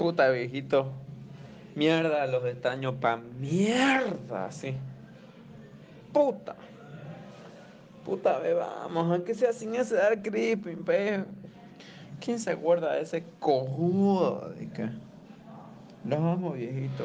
Puta viejito. Mierda, los estaños pa' mierda, sí. Puta. Puta, ve, vamos, aunque sea sin ese dar creeping, pe. ¿Quién se acuerda de ese cojudo de? Los vamos, viejito.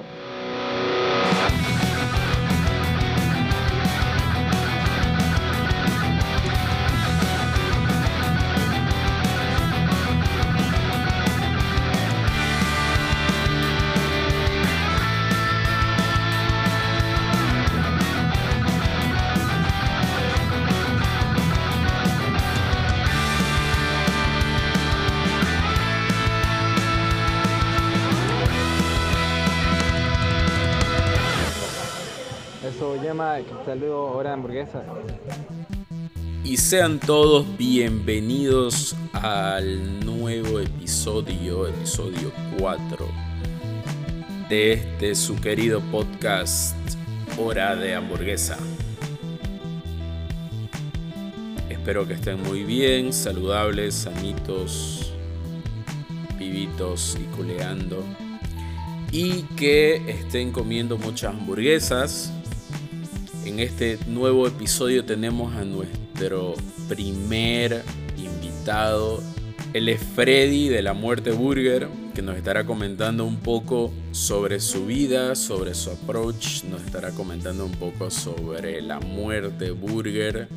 Saludo hora de hamburguesa. Y sean todos bienvenidos al nuevo episodio, episodio 4 de este su querido podcast Hora de Hamburguesa. Espero que estén muy bien, saludables, sanitos, pibitos y culeando. Y que estén comiendo muchas hamburguesas. En este nuevo episodio tenemos a nuestro primer invitado. Él es Freddy de la Muerte Burger, que nos estará comentando un poco sobre su vida, sobre su approach, nos estará comentando un poco sobre la Muerte Burger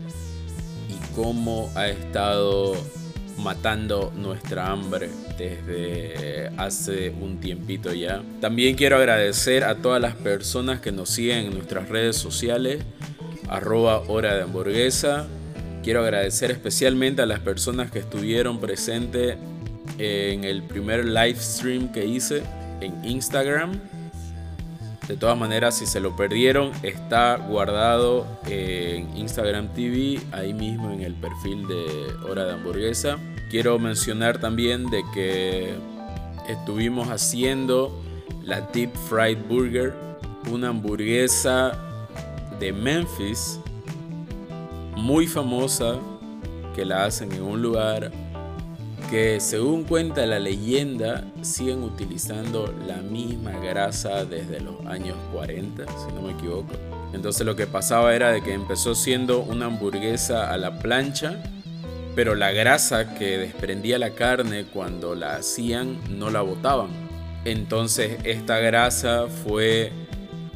y cómo ha estado matando nuestra hambre desde hace un tiempito ya. También quiero agradecer a todas las personas que nos siguen en nuestras redes sociales, arroba hora de hamburguesa. Quiero agradecer especialmente a las personas que estuvieron presentes en el primer live stream que hice en Instagram. De todas maneras, si se lo perdieron, está guardado en Instagram TV, ahí mismo en el perfil de Hora de Hamburguesa. Quiero mencionar también de que estuvimos haciendo la Deep Fried Burger, una hamburguesa de Memphis muy famosa que la hacen en un lugar que según cuenta la leyenda siguen utilizando la misma grasa desde los años 40, si no me equivoco. Entonces lo que pasaba era de que empezó siendo una hamburguesa a la plancha, pero la grasa que desprendía la carne cuando la hacían no la botaban. Entonces esta grasa fue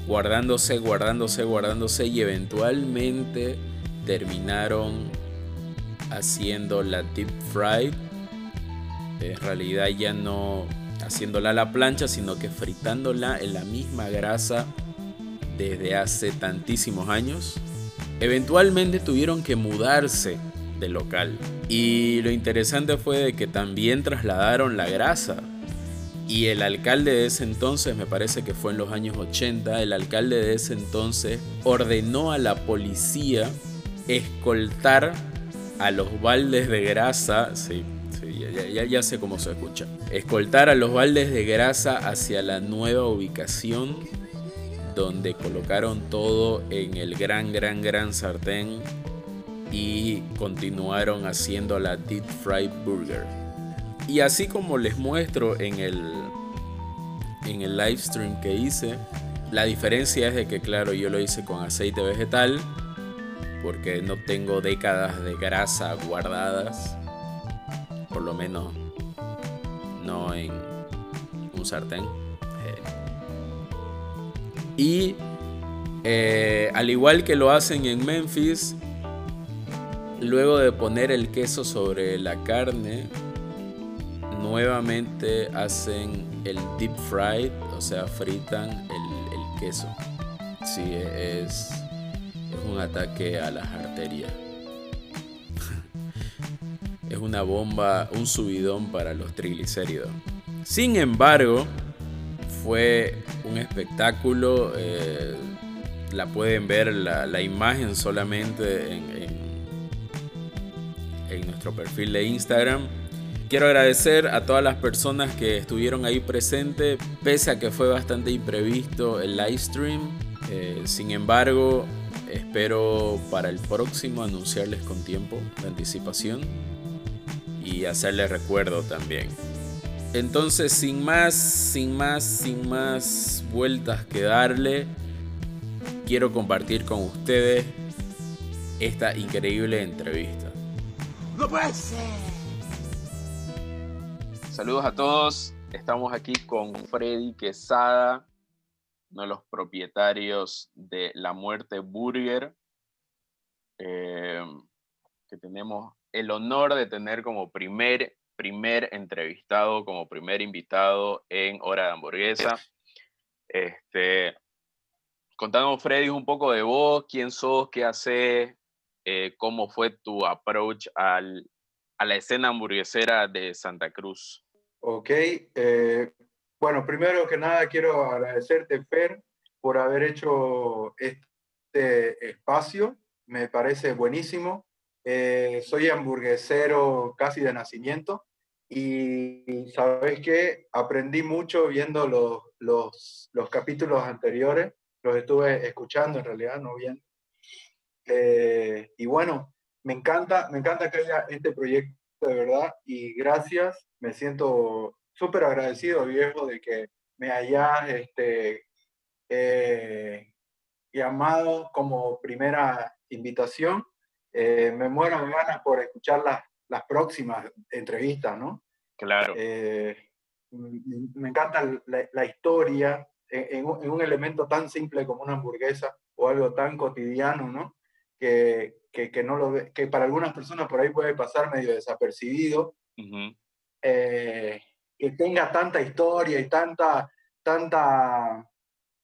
guardándose, guardándose, guardándose y eventualmente terminaron haciendo la deep fried en realidad ya no haciéndola a la plancha, sino que fritándola en la misma grasa desde hace tantísimos años. Eventualmente tuvieron que mudarse de local. Y lo interesante fue de que también trasladaron la grasa. Y el alcalde de ese entonces, me parece que fue en los años 80, el alcalde de ese entonces ordenó a la policía escoltar a los baldes de grasa, sí, ya, ya, sé cómo se escucha. Escoltar a los baldes de grasa hacia la nueva ubicación donde colocaron todo en el gran, gran, gran sartén y continuaron haciendo la deep fried burger. Y así como les muestro en el, en el live stream que hice, la diferencia es de que, claro, yo lo hice con aceite vegetal porque no tengo décadas de grasa guardadas por lo menos no en un sartén. Y eh, al igual que lo hacen en Memphis, luego de poner el queso sobre la carne, nuevamente hacen el deep fried, o sea, fritan el, el queso. Sí, es, es un ataque a las arterias es una bomba, un subidón para los triglicéridos. Sin embargo, fue un espectáculo. eh, la pueden ver la, la imagen solamente en, en, nuestro perfil de Instagram. Quiero agradecer a todas las personas que estuvieron ahí presentes, pese a que fue bastante imprevisto el live stream. Eh, sin embargo, espero para el próximo anunciarles con tiempo de anticipación y hacerles recuerdo también. Entonces, sin más, sin más, sin más vueltas que darle, quiero compartir con ustedes esta increíble entrevista. ¡No puede ser! Saludos a todos. Estamos aquí con Freddy Quesada, uno de los propietarios de La Muerte Burger, eh, que tenemos el honor de tener como primer, primer entrevistado, como primer invitado en Hora de Hamburguesa. Este, contanos, Freddy, un poco de vos, quién sos, qué haces, eh, cómo fue tu approach al, a la escena hamburguesera de Santa Cruz. Ok, eh, bueno, primero que nada quiero agradecerte, Fer, por haber hecho este espacio, me parece buenísimo. Eh, soy hamburguesero casi de nacimiento y sabes que aprendí mucho viendo los, los, los, capítulos anteriores, los estuve escuchando en realidad, no viendo. Eh, y bueno, me encanta, me encanta que haya este proyecto de verdad y gracias, me siento súper agradecido, viejo, de que me hayas este, eh, llamado como primera invitación. Eh, me muero de ganas por escuchar las, las próximas entrevistas, ¿no? Claro. me encanta la, la historia en, en, un elemento tan simple como una hamburguesa o algo tan cotidiano, ¿no? Que, que, no lo que para algunas personas por ahí puede pasar medio desapercibido, eh, que tenga tanta historia y tanta, tanta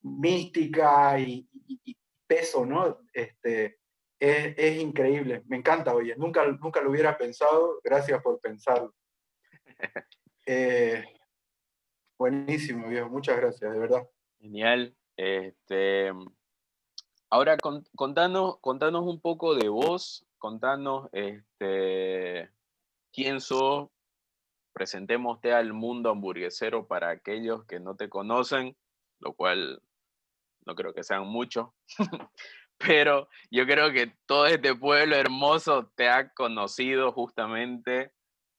mística y, peso, ¿no? Este, es, es, increíble, me encanta, oye, nunca, nunca lo hubiera pensado, gracias por pensarlo. Eh, buenísimo, viejo, muchas gracias, de verdad. Genial. Este, Ahora contanos, contanos un poco de vos, contanos este, quién sos, presentémoste al mundo hamburguesero para aquellos que no te conocen, lo cual no creo que sean muchos, pero yo creo que todo este pueblo hermoso te ha conocido justamente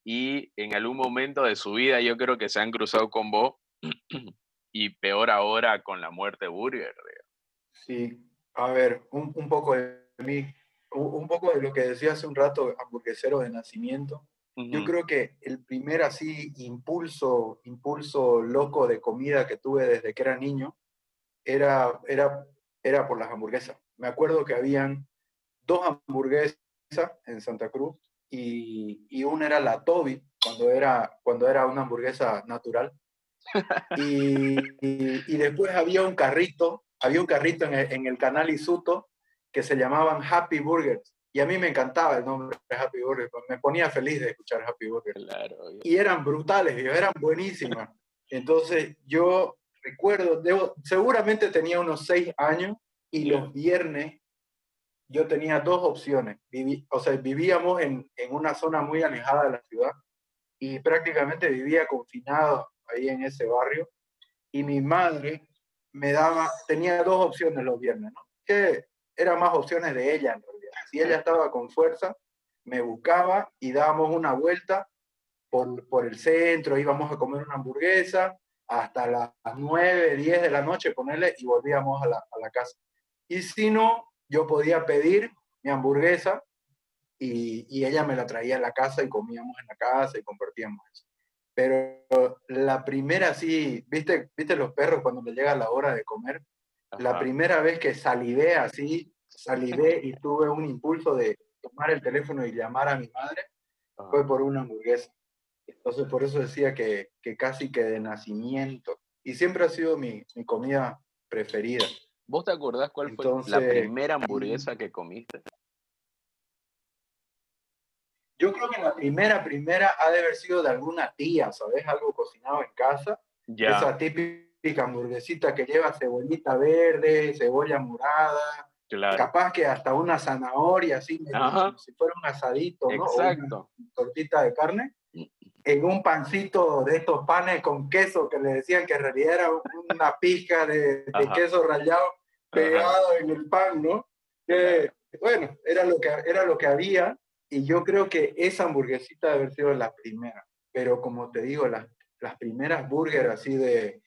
y en algún momento de su vida yo creo que se han cruzado con vos y peor ahora con la muerte Burger. Sí, a ver, un, un, poco de mí, un, poco de lo que decía hace un rato, hamburguesero de nacimiento. Yo creo que el primer así impulso, impulso loco de comida que tuve desde que era niño era, era, era por las hamburguesas. Me acuerdo que habían dos hamburguesas en Santa Cruz y, y una era la Toby, cuando era, cuando era una hamburguesa natural. y, y, después había un carrito había un carrito en el, canal Isuto que se llamaban Happy Burgers. Y a mí me encantaba el nombre de Happy Burgers, me ponía feliz de escuchar Happy Burgers. y eran brutales, eran buenísimas. Entonces yo recuerdo, debo, seguramente tenía unos seis años y los viernes yo tenía dos opciones. Viví, o sea, vivíamos en, en, una zona muy alejada de la ciudad y prácticamente vivía confinado ahí en ese barrio. Y mi madre me daba, tenía dos opciones los viernes, ¿no? Que eran más opciones de ella en realidad. Si ella estaba con fuerza, me buscaba y dábamos una vuelta por, por el centro, íbamos a comer una hamburguesa hasta las 9, 10 de la noche, ponerle y volvíamos a la, a la casa. Y si no, yo podía pedir mi hamburguesa y, y, ella me la traía a la casa y comíamos en la casa y compartíamos eso. Pero la primera, sí, ¿viste, ¿viste los perros cuando le llega la hora de comer? La primera vez que salidé así, salidé y tuve un impulso de tomar el teléfono y llamar a mi madre, fue por una hamburguesa. Entonces, por eso decía que, que, casi que de nacimiento. Y siempre ha sido mi, mi comida preferida. ¿Vos te acordás cuál fue la primera hamburguesa que comiste? Yo creo que la primera, primera ha de haber sido de alguna tía, ¿sabes? Algo cocinado en casa. Esa típica hamburguesita que lleva cebollita verde, cebolla morada. Capaz que hasta una zanahoria, así, como si fuera un asadito, ¿no? Exacto. una tortita de carne. En un pancito de estos panes con queso que le decían que en realidad era una pizca de, queso rallado pegado en el pan, ¿no? Que, bueno, era lo que, era lo que había y yo creo que esa hamburguesita debe haber sido la primera. Pero como te digo, las, las primeras burger así de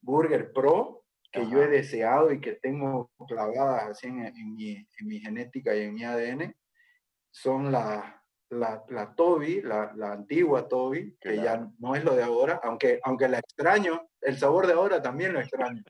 Burger Pro que yo he deseado y que tengo clavadas así en, en, mi, en, mi, genética y en mi ADN son la, la, la Toby, la, la, antigua Toby, que ya no es lo de ahora, aunque, aunque la extraño, el sabor de ahora también lo extraño.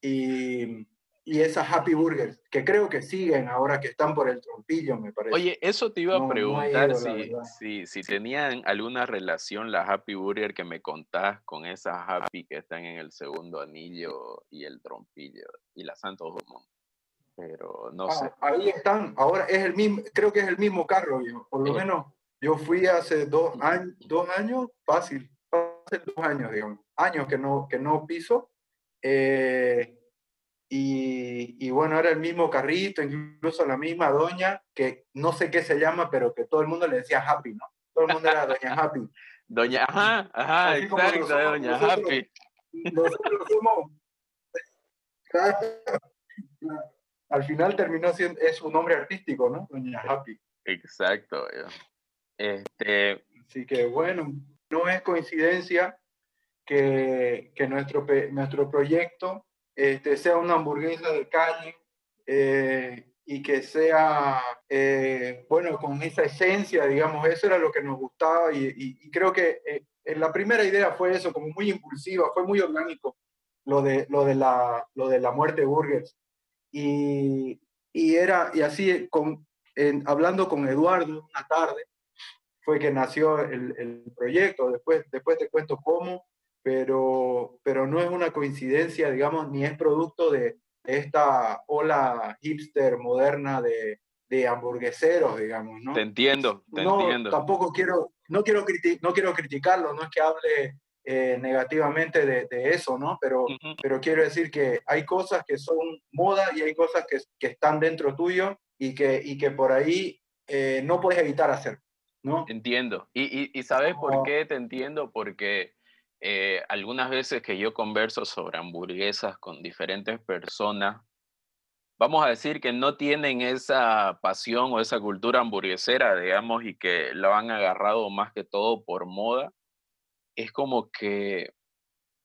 Y, y esas Happy Burgers, que creo que siguen ahora que están por el trompillo, me parece. Oye, eso te iba a preguntar si, si, si tenían alguna relación la Happy Burger que me contás con esas Happy que están en el segundo anillo y el trompillo y la Santos Dumont. Pero no ah, sé. Ahí están, ahora es el mismo, creo que es el mismo carro, por lo menos yo fui hace dos años, dos años, fácil, hace dos años, digamos, años que no, que no piso. Eh, y, y, bueno, era el mismo carrito, incluso la misma doña, que no sé qué se llama, pero que todo el mundo le decía Happy, ¿no? Todo el mundo era Doña Happy. Doña, ajá, ajá, exacto, Doña Happy. Nosotros somos... Al final terminó siendo, es un nombre artístico, ¿no? Doña Happy. Exacto. Este... Así que bueno, no es coincidencia que, que nuestro, nuestro proyecto este, sea una hamburguesa de calle eh, y que sea, eh, bueno, con esa esencia, digamos, eso era lo que nos gustaba y, creo que eh, la primera idea fue eso, como muy impulsiva, fue muy orgánico lo de, lo de, la, lo de la muerte burgers. Y, y era, y así, con, hablando con Eduardo una tarde, fue que nació el, el proyecto, después, después te cuento cómo, pero, pero no es una coincidencia, digamos, ni es producto de esta ola hipster moderna de, de hamburgueseros, digamos, ¿no? Te entiendo, te no, entiendo. Tampoco quiero, no quiero, no quiero criticarlo, no es que hable eh, negativamente de, de, eso, ¿no? Pero, pero quiero decir que hay cosas que son moda y hay cosas que, que están dentro tuyo y que, y que por ahí eh, no puedes evitar hacer, ¿no? Entiendo. Y, y, y ¿sabes por qué te entiendo? Porque eh, algunas veces que yo converso sobre hamburguesas con diferentes personas, vamos a decir que no tienen esa pasión o esa cultura hamburguesera, digamos, y que lo han agarrado más que todo por moda, es como que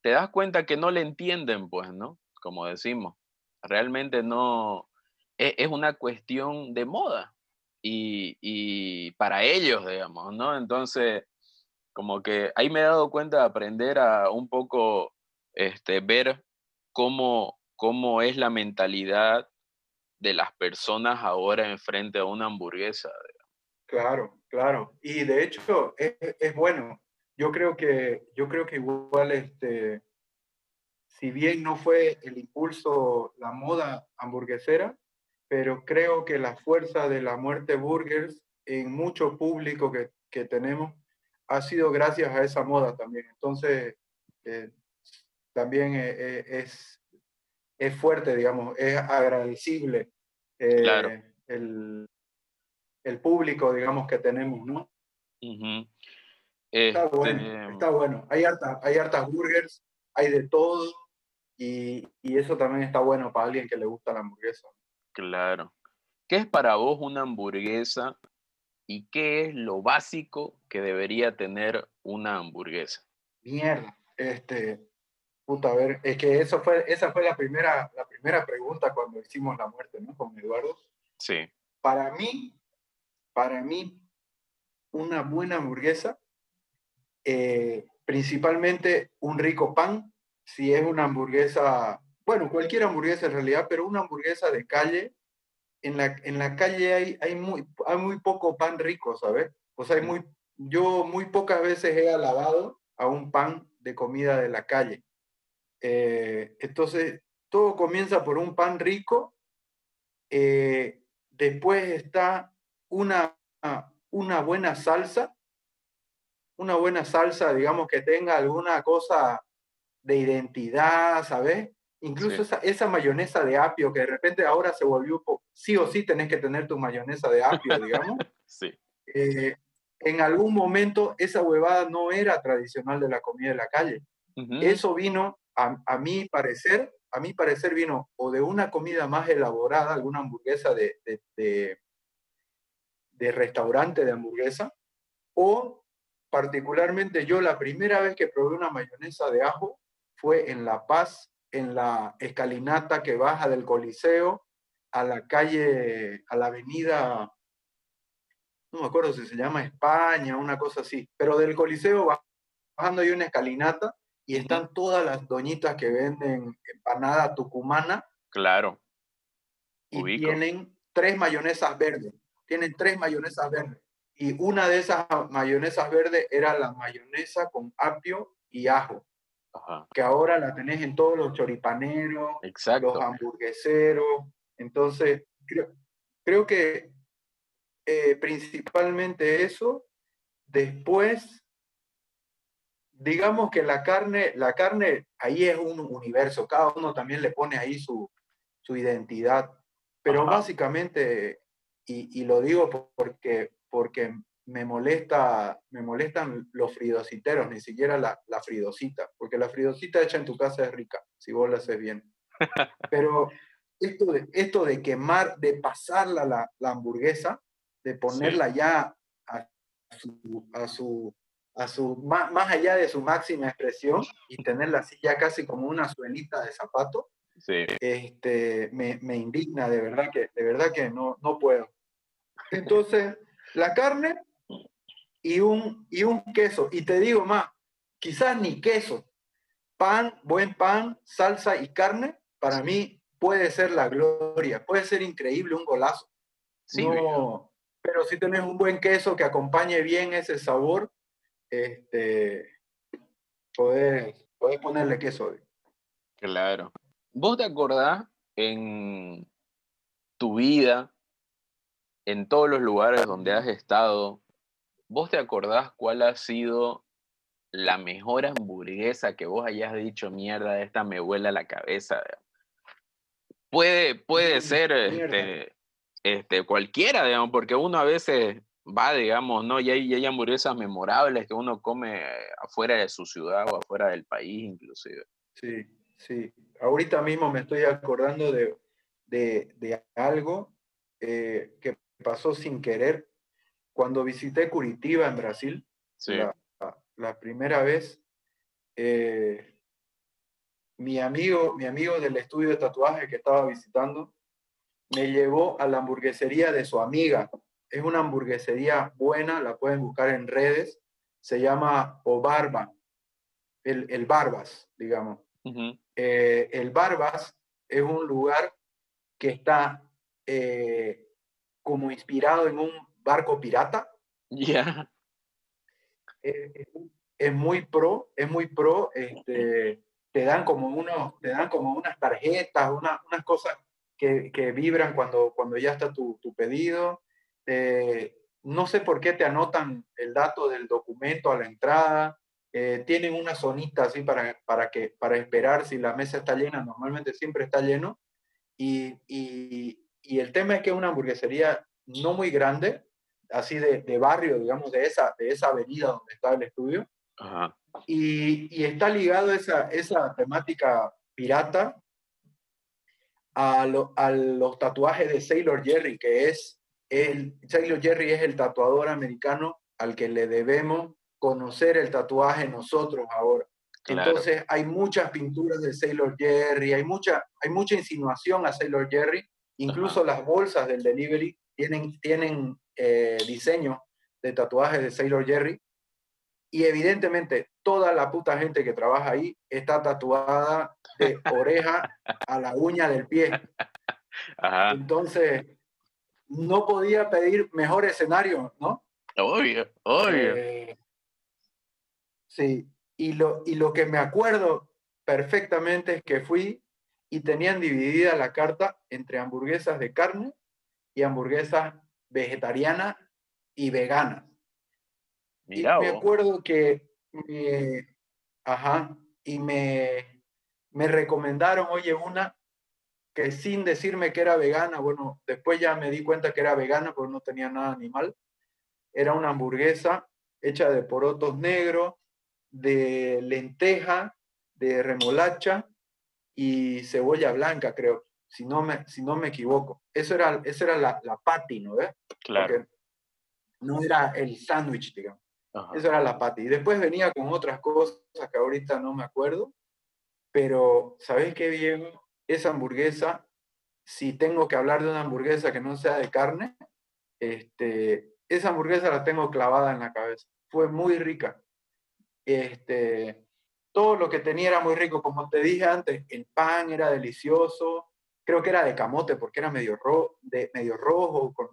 te das cuenta que no le entienden, pues, ¿no? Como decimos, realmente no, es, es una cuestión de moda y, y para ellos, digamos, ¿no? Entonces como que ahí me he dado cuenta de aprender a un poco este, ver cómo, cómo es la mentalidad de las personas ahora enfrente a una hamburguesa. Claro, claro. Y de hecho es, bueno. Yo creo que, yo creo que igual, este, si bien no fue el impulso, la moda hamburguesera, pero creo que la fuerza de la muerte burgers en mucho público que, que tenemos ha sido gracias a esa moda también. Entonces, eh, también eh, eh, es, es fuerte, digamos, es agradecible el, el, público, digamos, que tenemos, ¿no? Está, bueno, este, está bueno. Hay hartas, hay hartas burgers, hay de todo, y, y eso también está bueno para alguien que le gusta la hamburguesa. Claro. ¿Qué es para vos una hamburguesa y qué es lo básico que debería tener una hamburguesa? Mierda, este, puta, a ver, es que eso fue, esa fue la primera, la primera pregunta cuando hicimos la muerte, ¿no? Con Eduardo. Sí. Para mí, para mí, una buena hamburguesa, eh, principalmente un rico pan, si es una hamburguesa, bueno, cualquier hamburguesa en realidad, pero una hamburguesa de calle, en la, en la calle hay, hay, muy, hay muy poco pan rico, ¿sabes? O sea, hay muy, yo muy pocas veces he alabado a un pan de comida de la calle. Eh, entonces, todo comienza por un pan rico, eh, después está una, una buena salsa, una buena salsa, digamos, que tenga alguna cosa de identidad, ¿sabes? Incluso esa, esa, mayonesa de apio que de repente ahora se volvió, sí o sí tenés que tener tu mayonesa de apio, digamos. sí. Eh, en algún momento esa huevada no era tradicional de la comida de la calle. Eso vino, a, a, mi parecer, a mi parecer vino o de una comida más elaborada, alguna hamburguesa de, de, de, de restaurante de hamburguesa, o particularmente yo, la primera vez que probé una mayonesa de ajo fue en La Paz, en la escalinata que baja del Coliseo a la calle, a la avenida, no me acuerdo si se llama España, una cosa así, pero del Coliseo bajando hay una escalinata y están todas las doñitas que venden empanada tucumana. Claro. Y tienen tres mayonesas verdes. Tienen tres mayonesas verdes. Y una de esas mayonesas verdes era la mayonesa con apio y ajo. Que ahora la tenés en todos los choripaneros, los hamburgueseros. Entonces, creo, que eh, principalmente eso. Después, digamos que la carne, la carne ahí es un universo, cada uno también le pone ahí su, identidad, pero básicamente, y, lo digo porque, porque me molesta, me molestan los fridositeros, ni siquiera la, la, fridosita, porque la fridosita hecha en tu casa es rica, si vos la haces bien. Pero esto de, esto de quemar, de pasarla la, la hamburguesa, de ponerla ya a su, a su, a su más, más, allá de su máxima expresión y tenerla así ya casi como una suelita de zapato, este, me, me, indigna, de verdad que, de verdad que no, no puedo. Entonces, la carne y un, y un queso. Y te digo más, quizás ni queso, pan, buen pan, salsa y carne, para mí puede ser la gloria, puede ser increíble, un golazo. Sí, pero si tenés un buen queso que acompañe bien ese sabor, este, podés, ponerle queso. Claro. ¿Vos te acordás en tu vida, en todos los lugares donde has estado, ¿vos te acordás cuál ha sido la mejor hamburguesa que vos hayas dicho, mierda, esta me vuela la cabeza? Puede, puede ser este, este, cualquiera, digamos, porque uno a veces va, digamos, ¿no? Y hay, hay hamburguesas memorables que uno come afuera de su ciudad o afuera del país, inclusive. Sí, sí. Ahorita mismo me estoy acordando de, de, algo eh, que pasó sin querer cuando visité Curitiba en Brasil, la, primera vez, eh, mi, amigo, mi amigo del estudio de tatuaje que estaba visitando me llevó a la hamburguesería de su amiga. Es una hamburguesería buena, la pueden buscar en redes. Se llama O Barba, el, el Barbas, digamos. Eh, el Barbas es un lugar que está eh, como inspirado en un barco pirata. Ya. Es, muy pro, es muy pro. Este, te dan como unos, te dan como unas tarjetas, unas cosas que, que, vibran cuando, cuando ya está tu, tu pedido. Eh, no sé por qué te anotan el dato del documento a la entrada. Eh, tienen una zonita así para, para, que, para esperar si la mesa está llena. Normalmente siempre está lleno. Y, y, y el tema es que es una hamburguesería no muy grande, así de, de, barrio, digamos, de esa, de esa avenida donde está el estudio. Y, y, está ligado esa, esa temática pirata a, a, los tatuajes de Sailor Jerry, que es el, Sailor Jerry es el tatuador americano al que le debemos conocer el tatuaje nosotros ahora. Entonces hay muchas pinturas de Sailor Jerry, hay mucha, hay mucha insinuación a Sailor Jerry, incluso las bolsas del delivery tienen, tienen eh, diseño de tatuajes de Sailor Jerry. Y evidentemente toda la puta gente que trabaja ahí está tatuada de oreja a la uña del pie. Entonces, no podía pedir mejor escenario, ¿no? Obvio, obvio. Eh, sí, y lo, y lo que me acuerdo perfectamente es que fui y tenían dividida la carta entre hamburguesas de carne y hamburguesas vegetariana y vegana. y me acuerdo que, ajá, y me, me recomendaron, oye, una que sin decirme que era vegana, bueno, después ya me di cuenta que era vegana porque no tenía nada animal, era una hamburguesa hecha de porotos negros, de lenteja, de remolacha y cebolla blanca, creo si no me, si no me equivoco. Eso era, eso era la, la patty, ¿no ves? Claro. no era el sándwich, digamos. Eso era la patty. Y después venía con otras cosas que ahorita no me acuerdo, pero ¿sabés qué bien? Esa hamburguesa, si tengo que hablar de una hamburguesa que no sea de carne, este, esa hamburguesa la tengo clavada en la cabeza. Fue muy rica. Este, todo lo que tenía era muy rico. Como te dije antes, el pan era delicioso. Creo que era de camote porque era medio, de, medio rojo, con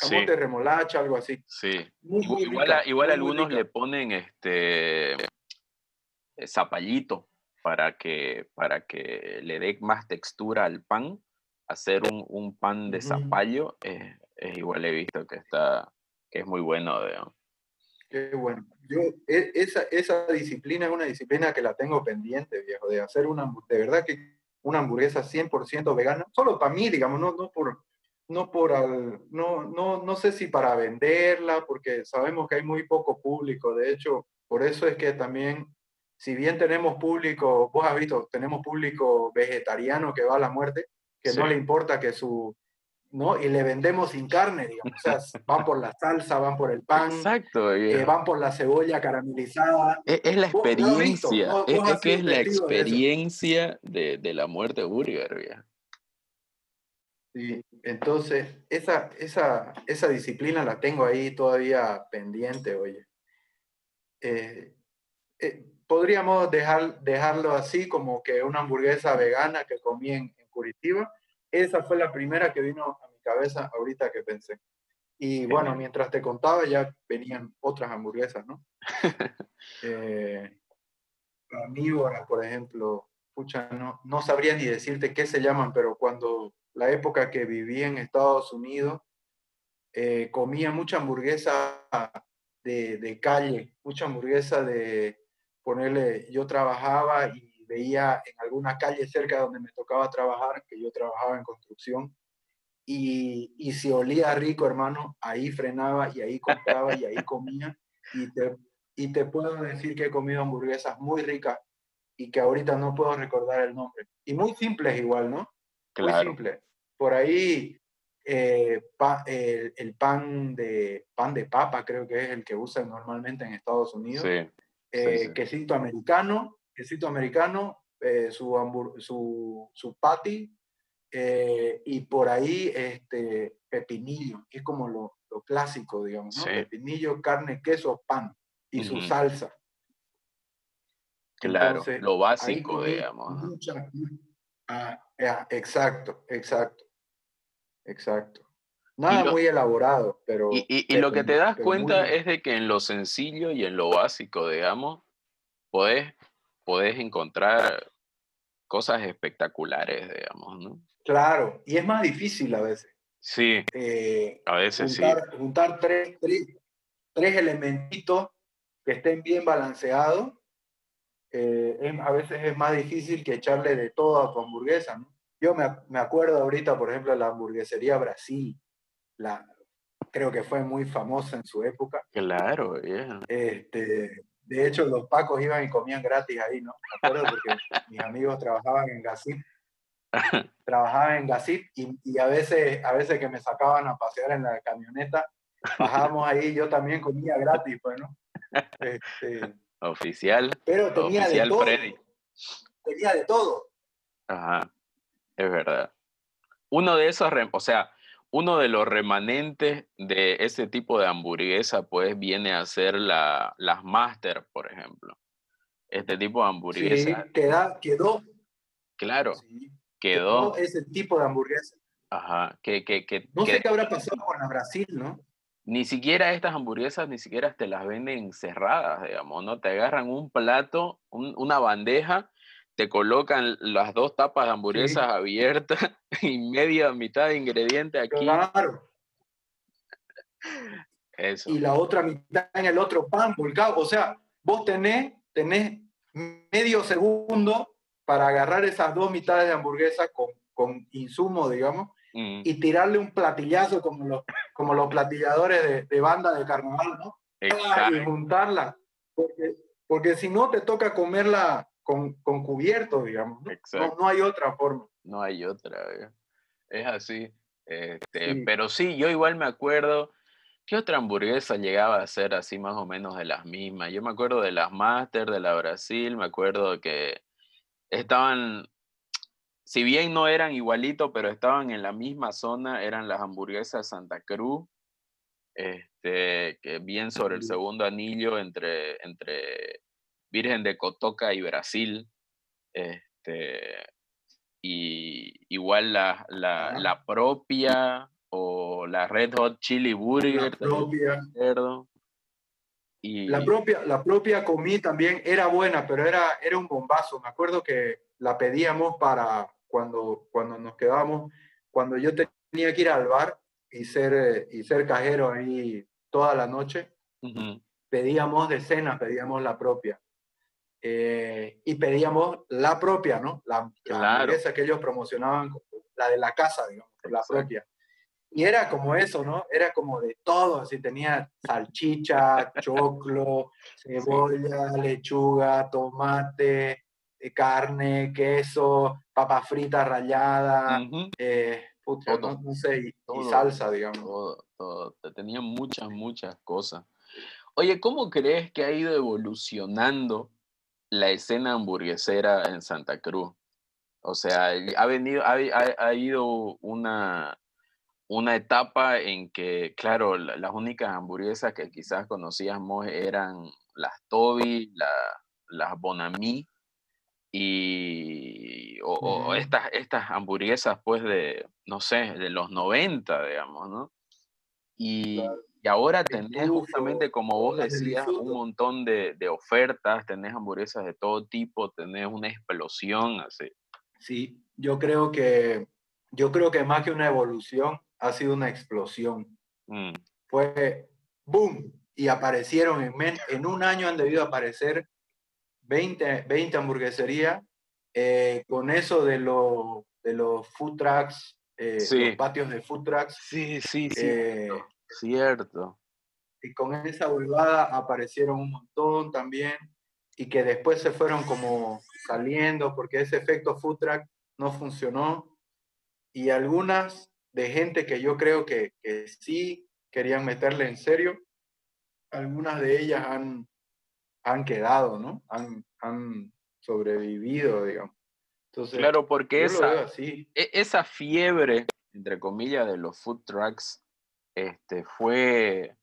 camote remolacha, algo así. Sí. igual, igual algunos le ponen este eh, zapallito para que, para que le dé más textura al pan. Hacer un, un pan de zapallo es igual he visto que está que es muy bueno. Qué bueno. Yo, e, esa, esa disciplina es una disciplina que la tengo pendiente, viejo, de hacer una, de verdad que una hamburguesa 100% vegana, solo para mí, digamos, no, no por, no por, no, no, no sé si para venderla, porque sabemos que hay muy poco público, de hecho, por eso es que también, si bien tenemos público, vos has visto, tenemos público vegetariano que va a la muerte, que no le importa que su, ¿no? Y le vendemos sin carne, digamos. O sea, van por la salsa, van por el pan. Exacto. Eh, van por la cebolla caramelizada. Es, la experiencia. es, que es la experiencia de, de, la muerte burger, Sí, entonces, esa, esa, esa disciplina la tengo ahí todavía pendiente, oye. Eh, eh, podríamos dejar, dejarlo así como que una hamburguesa vegana que comí en Curitiba, esa fue la primera que vino a mi cabeza ahorita que pensé. Y bueno, mientras te contaba ya venían otras hamburguesas, ¿no? eh, por ejemplo, pucha, no, no sabría ni decirte qué se llaman, pero cuando la época que viví en Estados Unidos, eh, comía mucha hamburguesa de, de, calle, mucha hamburguesa de ponerle, yo trabajaba y veía en alguna calle cerca donde me tocaba trabajar, que yo trabajaba en construcción, y, y si olía rico, hermano, ahí frenaba y ahí compraba y ahí comía. Y te, y te puedo decir que he comido hamburguesas muy ricas y que ahorita no puedo recordar el nombre. Y muy simples igual, ¿no? Muy simple. Por ahí eh, el, pan de pan de papa creo que es el que usan normalmente en Estados Unidos. Eh, quesito americano quesito americano, eh, su, su, su patty, eh, y por ahí este, pepinillo, que es como lo, lo clásico, digamos, ¿no? Pepinillo, carne, queso, pan y su salsa. Claro, lo básico, digamos. Ah, exacto, exacto, exacto. Nada muy elaborado, pero... Y, y, lo que te das cuenta es de que en lo sencillo y en lo básico, digamos, podés podés encontrar cosas espectaculares, digamos, ¿no? Claro, y es más difícil a veces. Sí, eh, a veces juntar, sí. Juntar tres, tres, elementitos que estén bien balanceados, eh, a veces es más difícil que echarle de todo a tu hamburguesa, ¿no? Yo me, me acuerdo ahorita, por ejemplo, la hamburguesería Brasil, la, creo que fue muy famosa en su época. Claro, yeah. este, de hecho, los pacos iban y comían gratis ahí, ¿no? Me acuerdo porque mis amigos trabajaban en Gasip. Trabajaban en Gasip y, a, veces, a veces que me sacaban a pasear en la camioneta, bajábamos ahí, yo también comía gratis, pues, ¿no? Este, oficial. Pero tenía de todo. Tenía de todo. Ajá, es verdad. Uno de esos, o sea, uno de los remanentes de ese tipo de hamburguesa, pues, viene a ser la, las Master, por ejemplo. Este tipo de hamburguesa. Sí, quedó. Claro, quedó. Ese tipo de hamburguesa. Ajá, que, que, que No sé qué habrá pasado con la Brasil, ¿no? Ni siquiera estas hamburguesas, ni siquiera te las venden cerradas, digamos, ¿no? Te agarran un plato, una bandeja te colocan las dos tapas de hamburguesas abiertas y media mitad de ingrediente aquí. Claro. Eso. Y la otra mitad en el otro pan volcado. O sea, vos tenés, tenés medio segundo para agarrar esas dos mitades de hamburguesa con, con insumo, digamos, mm. y tirarle un platillazo como los, como los platilladores de, banda de carnaval, ¿no? Exacto. Y juntarla. Porque, porque si no, te toca comerla con, con cubierto, digamos. ¿no? No, hay otra forma. No hay otra, es así. Este, Pero sí, yo igual me acuerdo ¿Qué otra hamburguesa llegaba a ser así más o menos de las mismas? Yo me acuerdo de las Master, de la Brasil, me acuerdo que estaban, si bien no eran igualitos, pero estaban en la misma zona, eran las hamburguesas Santa Cruz, este, que bien sobre el segundo anillo entre, entre Virgen de Cotoca y Brasil. Este, y igual la, la, la propia o la Red Hot Chili Burger. La propia. Y... La propia, la propia comí también, era buena, pero era, era un bombazo. Me acuerdo que la pedíamos para cuando, cuando nos quedábamos, cuando yo tenía que ir al bar y ser, y ser cajero ahí toda la noche, pedíamos de cena, pedíamos la propia. Eh, y pedíamos la propia, ¿no? La, claro. que ellos promocionaban, la de la casa, digamos, la propia. Y era como eso, ¿no? Era como de todo, así tenía salchicha, choclo, cebolla, lechuga, tomate, eh, carne, queso, papa frita rallada, eh, no, sé, y, salsa, digamos. Todo, todo. Tenía muchas, muchas cosas. Oye, ¿cómo crees que ha ido evolucionando la escena hamburguesera en Santa Cruz? O sea, ha venido, ha, ha ido una, una etapa en que, claro, las únicas hamburguesas que quizás conocíamos eran las Toby, las Bonami y o, estas, estas hamburguesas pues de, no sé, de los 90, digamos, ¿no? Y, ahora tenés justamente, como vos decías, un montón de, de, ofertas, tenés hamburguesas de todo tipo, tenés una explosión así. Sí, yo creo que, yo creo que más que una evolución, ha sido una explosión. Mm. Fue boom y aparecieron en, en un año han debido aparecer 20, 20 hamburgueserías eh, con eso de, lo, de los food trucks, eh, los patios de food trucks. Sí, sí, sí. Eh, cierto. Y con esa huevada aparecieron un montón también y que después se fueron como saliendo porque ese efecto food truck no funcionó y algunas de gente que yo creo que, que sí querían meterle en serio. Algunas de ellas han, han quedado, ¿no? Han, han sobrevivido, digamos. Entonces, claro, porque esa, e, esa fiebre, entre comillas, de los food trucks, este, fue,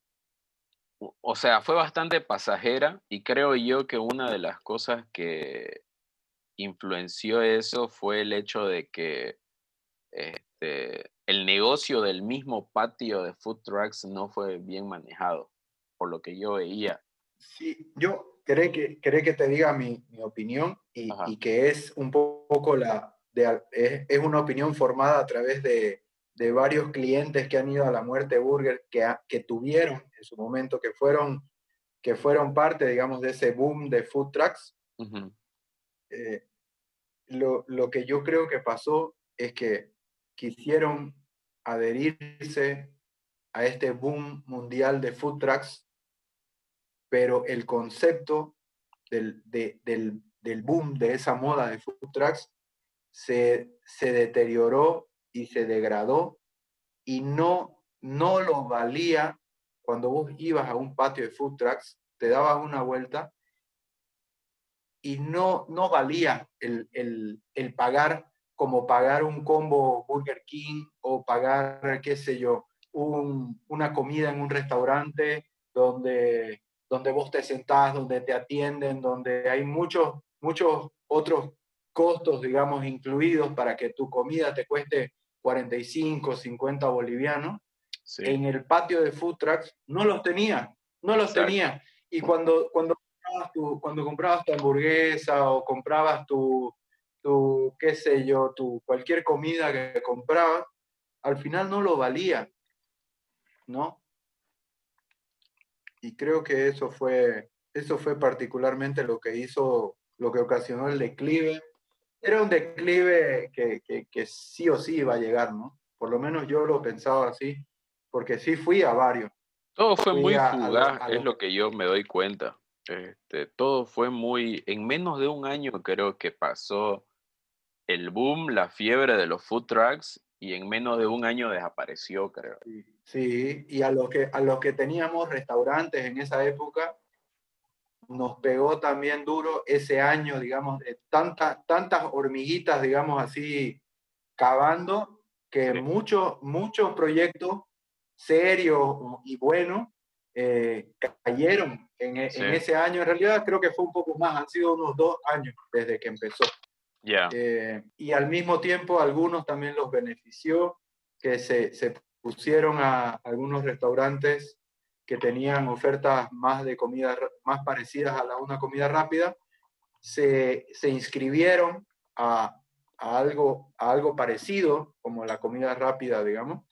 o sea, fue bastante pasajera y creo yo que una de las cosas que influenció eso fue el hecho de que este, el negocio del mismo patio de food trucks no fue bien manejado, por lo que yo veía. Sí, yo creo que, creo que te diga mi, mi opinión y, y, que es un poco la, de, es, es, una opinión formada a través de, de, varios clientes que han ido a la muerte burger, que, que tuvieron en su momento, que fueron, que fueron parte, digamos, de ese boom de food trucks. Eh, lo, lo que yo creo que pasó es que quisieron adherirse a este boom mundial de food trucks, pero el concepto del, del, boom de esa moda de food trucks se, se, deterioró y se degradó y no, no lo valía cuando vos ibas a un patio de food trucks, te dabas una vuelta y no, no valía el, el, el pagar como pagar un combo Burger King o pagar, qué sé yo, una comida en un restaurante donde, donde vos te sentás, donde te atienden, donde hay muchos, muchos otros costos, digamos, incluidos para que tu comida te cueste 45, 50 bolivianos. En el patio de food trucks no los tenía, no los tenía. Y cuando, cuando, comprabas tu, cuando comprabas tu hamburguesa o comprabas tu, tu, qué sé yo, tu cualquier comida que comprabas, al final no lo valía, ¿no? Y creo que eso fue, eso fue particularmente lo que hizo, lo que ocasionó el declive. Era un declive que, que, sí o sí iba a llegar, ¿no? Por lo menos yo lo pensaba así, porque sí fui a varios. Todo fue muy fugaz, es lo que yo me doy cuenta. Este, todo fue muy, en menos de un año creo que pasó el boom, la fiebre de los food trucks y en menos de un año desapareció, creo. Sí, y a los que, a los que teníamos restaurantes en esa época, nos pegó también duro ese año, digamos, de tantas hormiguitas, digamos así, cavando, que muchos, muchos proyectos serios y buenos eh, cayeron en, e, en, ese año. En realidad creo que fue un poco más, han sido unos dos años desde que empezó. Eh, y al mismo tiempo algunos también los benefició, que se, se pusieron a algunos restaurantes que tenían ofertas más de comida, más parecidas a una comida rápida, se, se inscribieron a, algo, a algo parecido, como la comida rápida, digamos,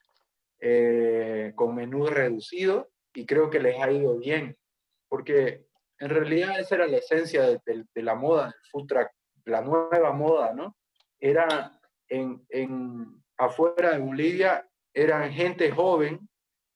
eh, con menú reducido, y creo que les ha ido bien, porque en realidad esa era la esencia de, la moda, del food truck la nueva moda, ¿no? Era en, en, afuera de Bolivia, eran gente joven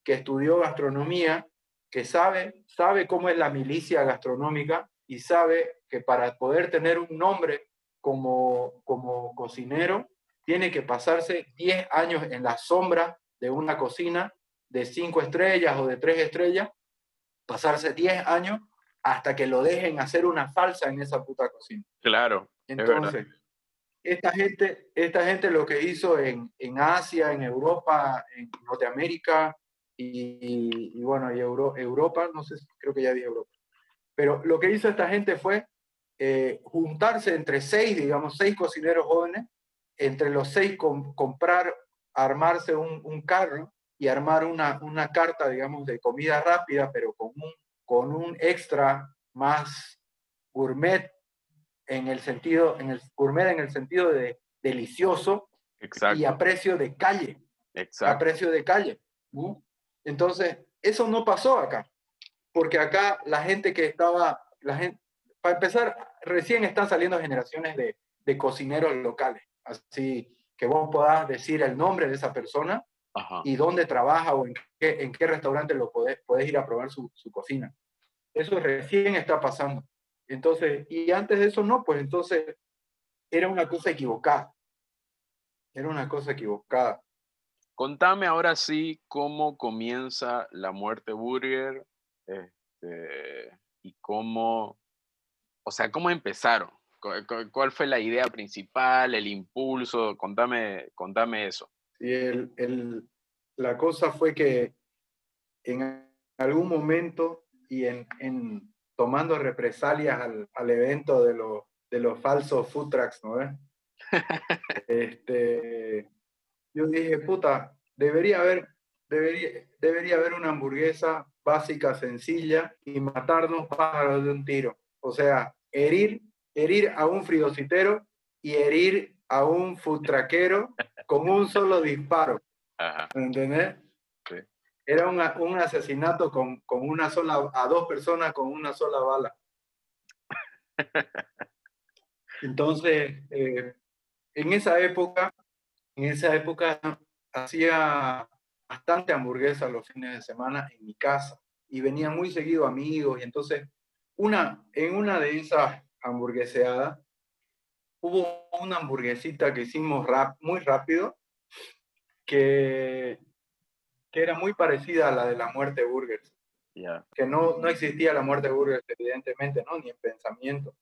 que estudió gastronomía, que sabe, sabe cómo es la milicia gastronómica y sabe que para poder tener un nombre como, como cocinero, tiene que pasarse 10 años en la sombra de una cocina de 5 estrellas o de 3 estrellas, pasarse 10 años hasta que lo dejen hacer una falsa en esa puta cocina. Claro. Entonces, esta gente, esta gente lo que hizo en, en Asia, en Europa, en Norteamérica y, y bueno, y Euro, Europa, no sé, creo que ya dije Europa. Pero lo que hizo esta gente fue eh, juntarse entre seis, digamos, seis cocineros jóvenes, entre los seis com, comprar, armarse un, un, carro y armar una, una carta, digamos, de comida rápida, pero con un, con un extra más gourmet en el sentido, en el gourmet en el sentido de delicioso Exacto. y a precio de calle. Exacto. A precio de calle. Entonces, eso no pasó acá, porque acá la gente que estaba, la gente, para empezar, recién están saliendo generaciones de, de cocineros locales, así que vos podás decir el nombre de esa persona Ajá. y dónde trabaja o en qué, en qué restaurante lo podés, podés ir a probar su, su cocina. Eso recién está pasando. Entonces, y antes de eso no, pues entonces era una cosa equivocada. Era una cosa equivocada. Contame ahora sí cómo comienza la muerte burger este, y cómo, o sea, cómo empezaron. ¿Cuál fue la idea principal, el impulso? Contame, contame eso. Sí, el, el, la cosa fue que en algún momento y en, en tomando represalias al, al evento de, lo, de los falsos food trucks, ¿no? este, yo dije, puta, debería haber, debería, debería haber una hamburguesa básica, sencilla, y matar dos pájaros de un tiro. O sea, herir, herir a un friocitero y herir a un food truckero con un solo disparo. ¿Entendés? Sí. Era una, un asesinato con, con, una sola, a dos personas con una sola bala. Entonces, eh, en esa época, en esa época hacía bastante hamburguesa los fines de semana en mi casa y venían muy seguido amigos y entonces una, en una de esas hamburgueseadas hubo una hamburguesita que hicimos rap, muy rápido que, que era muy parecida a la de la muerte burgers. Yeah. Que no, no existía la muerte burgers, evidentemente, ¿no? Ni en pensamiento.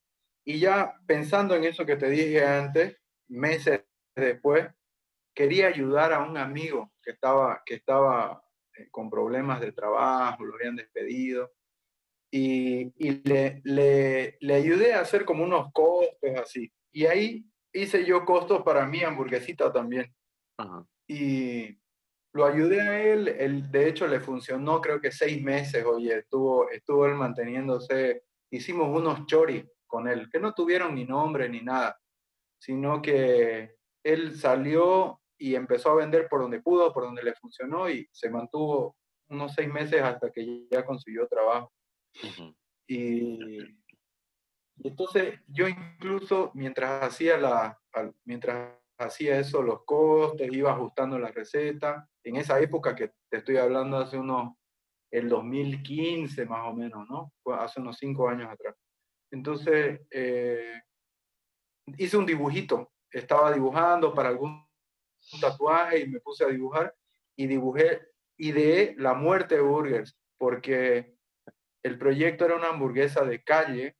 Y ya pensando en eso que te dije antes, meses después, quería ayudar a un amigo que estaba, que estaba eh, con problemas de trabajo, lo habían despedido. Y, y le, le, le, ayudé a hacer como unos costos así. Y ahí hice yo costos para mi hamburguesita también. -huh. Y lo ayudé a él, él, de hecho le funcionó creo que seis meses, oye, estuvo, estuvo él manteniéndose, hicimos unos choris con él, que no tuvieron ni nombre ni nada, sino que él salió y empezó a vender por donde pudo, por donde le funcionó y se mantuvo unos seis meses hasta que ya consiguió trabajo. Uh -huh. y, y, entonces yo incluso mientras hacía la, mientras hacía eso, los costes, iba ajustando la receta. En esa época que te estoy hablando hace unos, el 2015 más o menos, ¿no? Hace unos cinco años atrás. Entonces, eh, hice un dibujito, estaba dibujando para algún tatuaje y me puse a dibujar y dibujé, ideé la muerte de burgers, porque el proyecto era una hamburguesa de calle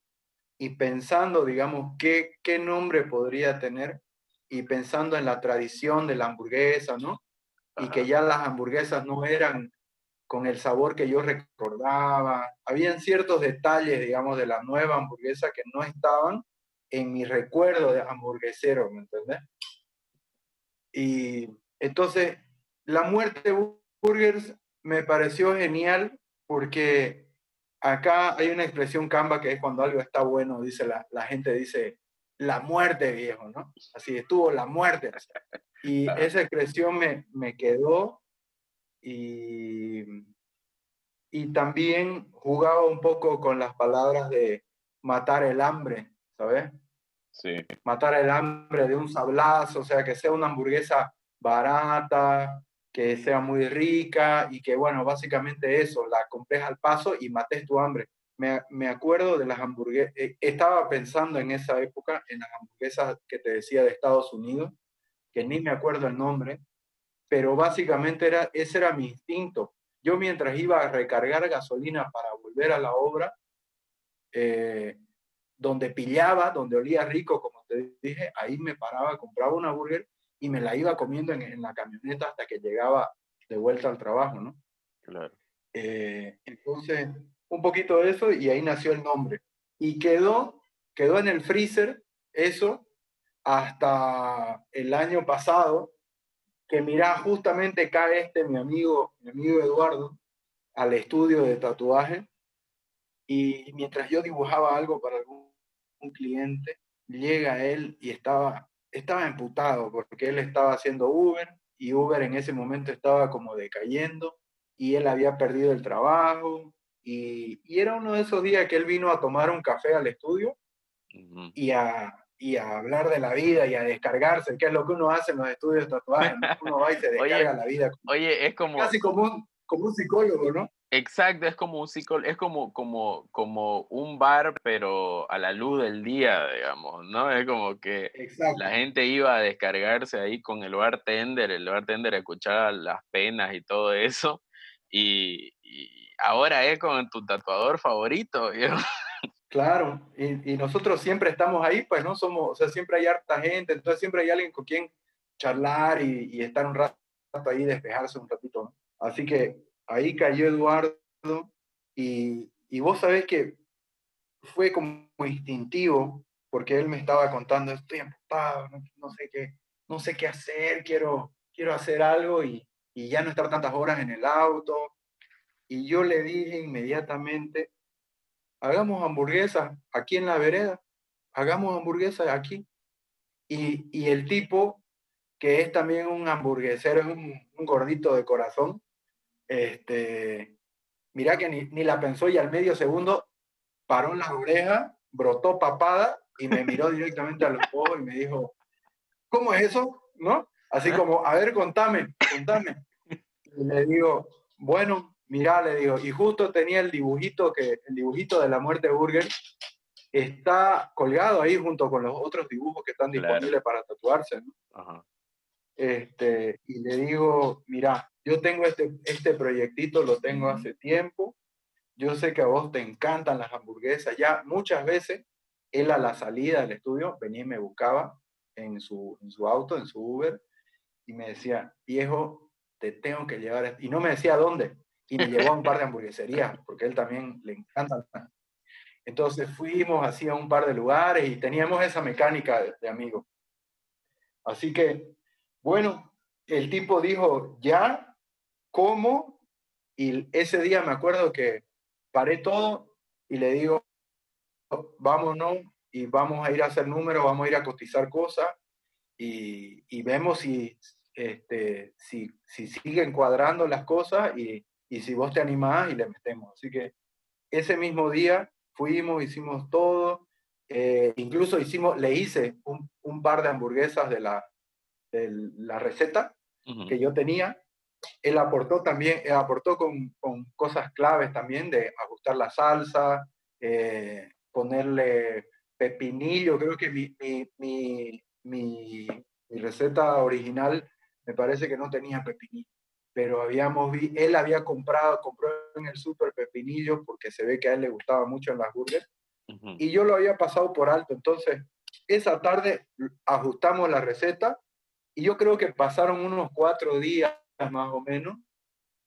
y pensando, digamos, qué, qué nombre podría tener y pensando en la tradición de la hamburguesa, ¿no? Y que ya las hamburguesas no eran con el sabor que yo recordaba. Habían ciertos detalles, digamos, de la nueva hamburguesa que no estaban en mi recuerdo de hamburguesero, ¿me entendés? Y entonces, la muerte de burgers me pareció genial porque acá hay una expresión camba que es cuando algo está bueno, dice la, la gente dice, la muerte, viejo, ¿no? Así estuvo la muerte. Y esa expresión me, me quedó y, y también jugaba un poco con las palabras de matar el hambre, ¿sabes? Sí. Matar el hambre de un sablazo, o sea, que sea una hamburguesa barata, que sea muy rica y que, bueno, básicamente eso, la compres al paso y mates tu hambre. Me, me acuerdo de las hamburguesas, eh, estaba pensando en esa época en las hamburguesas que te decía de Estados Unidos, que ni me acuerdo el nombre, pero básicamente era, ese era mi instinto. Yo mientras iba a recargar gasolina para volver a la obra, eh, donde pillaba, donde olía rico, como te dije, ahí me paraba, compraba una burger y me la iba comiendo en, la camioneta hasta que llegaba de vuelta al trabajo, ¿no? Claro. Eh, entonces, un poquito de eso y ahí nació el nombre. Y quedó, quedó en el freezer eso hasta el año pasado, que mira, justamente cae este, mi amigo, mi amigo Eduardo, al estudio de tatuaje y mientras yo dibujaba algo para algún un cliente, llega él y estaba, estaba emputado porque él estaba haciendo Uber y Uber en ese momento estaba como decayendo y él había perdido el trabajo y, y era uno de esos días que él vino a tomar un café al estudio y, a, y a hablar de la vida y a descargarse, que es lo que uno hace en los estudios de tatuaje, uno va y se descarga la vida. Oye, es como... Casi como un, como un psicólogo, ¿no? Exacto, es como un es como, como, como un bar, pero a la luz del día, digamos, ¿no? Es como que la gente iba a descargarse ahí con el bartender, el bartender escuchaba las penas y todo eso, y, ahora es con tu tatuador favorito, Claro, y, y, nosotros siempre estamos ahí, pues, ¿no? Somos, o sea, siempre hay harta gente, entonces siempre hay alguien con quien charlar y, y estar un rato ahí, despejarse un ratito, ¿no? Así que ahí cayó Eduardo y, y vos sabés que fue como instintivo porque él me estaba contando, estoy emputado, no, sé qué, no sé qué hacer, quiero, quiero hacer algo y, y ya no estar tantas horas en el auto. Y yo le dije inmediatamente, hagamos hamburguesas aquí en la vereda, hagamos hamburguesas aquí. Y, y, el tipo, que es también un hamburguesero, es un, gordito de corazón, este, mira que ni, la pensó y al medio segundo paró en la oreja, brotó papada y me miró directamente a los ojos y me dijo, ¿cómo es eso? ¿No? Así como, a ver, contame, contame. Y le digo, bueno, mira, le digo, y justo tenía el dibujito, que, el dibujito de la muerte de Burger, está colgado ahí junto con los otros dibujos que están disponibles para tatuarse, Este, y le digo, mira, yo tengo este, este proyectito, lo tengo hace tiempo. Yo sé que a vos te encantan las hamburguesas. Ya muchas veces él a la salida del estudio venía y me buscaba en su, en su auto, en su Uber, y me decía, viejo, te tengo que llevar. Y no me decía dónde. Y me llevó a un par de hamburgueserías, porque a él también le encantan. Entonces fuimos así a un par de lugares y teníamos esa mecánica de, de amigos. Así que, bueno, el tipo dijo, ya, cómo, y ese día me acuerdo que paré todo y le digo, vámonos y vamos a ir a hacer números, vamos a ir a cotizar cosas y, vemos si, este, si, si siguen cuadrando las cosas y, y si vos te animás y le metemos. Así que ese mismo día fuimos, hicimos todo, eh, incluso hicimos, le hice un, par de hamburguesas de la, la receta que yo tenía. Él aportó también, eh, aportó con, con, cosas claves también de ajustar la salsa, eh, ponerle pepinillo, creo que mi, mi, mi, mi, receta original me parece que no tenía pepinillo, pero habíamos vi, él había comprado, compró en el súper pepinillo porque se ve que a él le gustaba mucho en las burgers, y yo lo había pasado por alto, entonces esa tarde ajustamos la receta y yo creo que pasaron unos cuatro días más o menos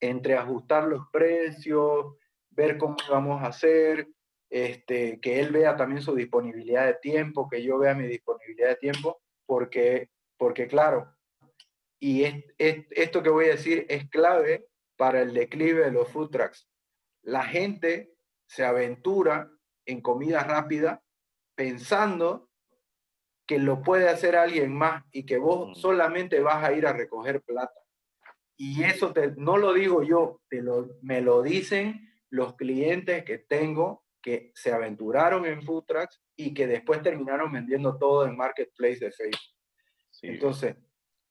entre ajustar los precios, ver cómo vamos a hacer, este, que él vea también su disponibilidad de tiempo, que yo vea mi disponibilidad de tiempo, porque, porque claro, y esto que voy a decir es clave para el declive de los food trucks. La gente se aventura en comida rápida pensando que lo puede hacer alguien más y que vos solamente vas a ir a recoger plata. Y eso te, no lo digo yo, te lo, me lo dicen los clientes que tengo que se aventuraron en food trucks y que después terminaron vendiendo todo en marketplace de Facebook. Entonces,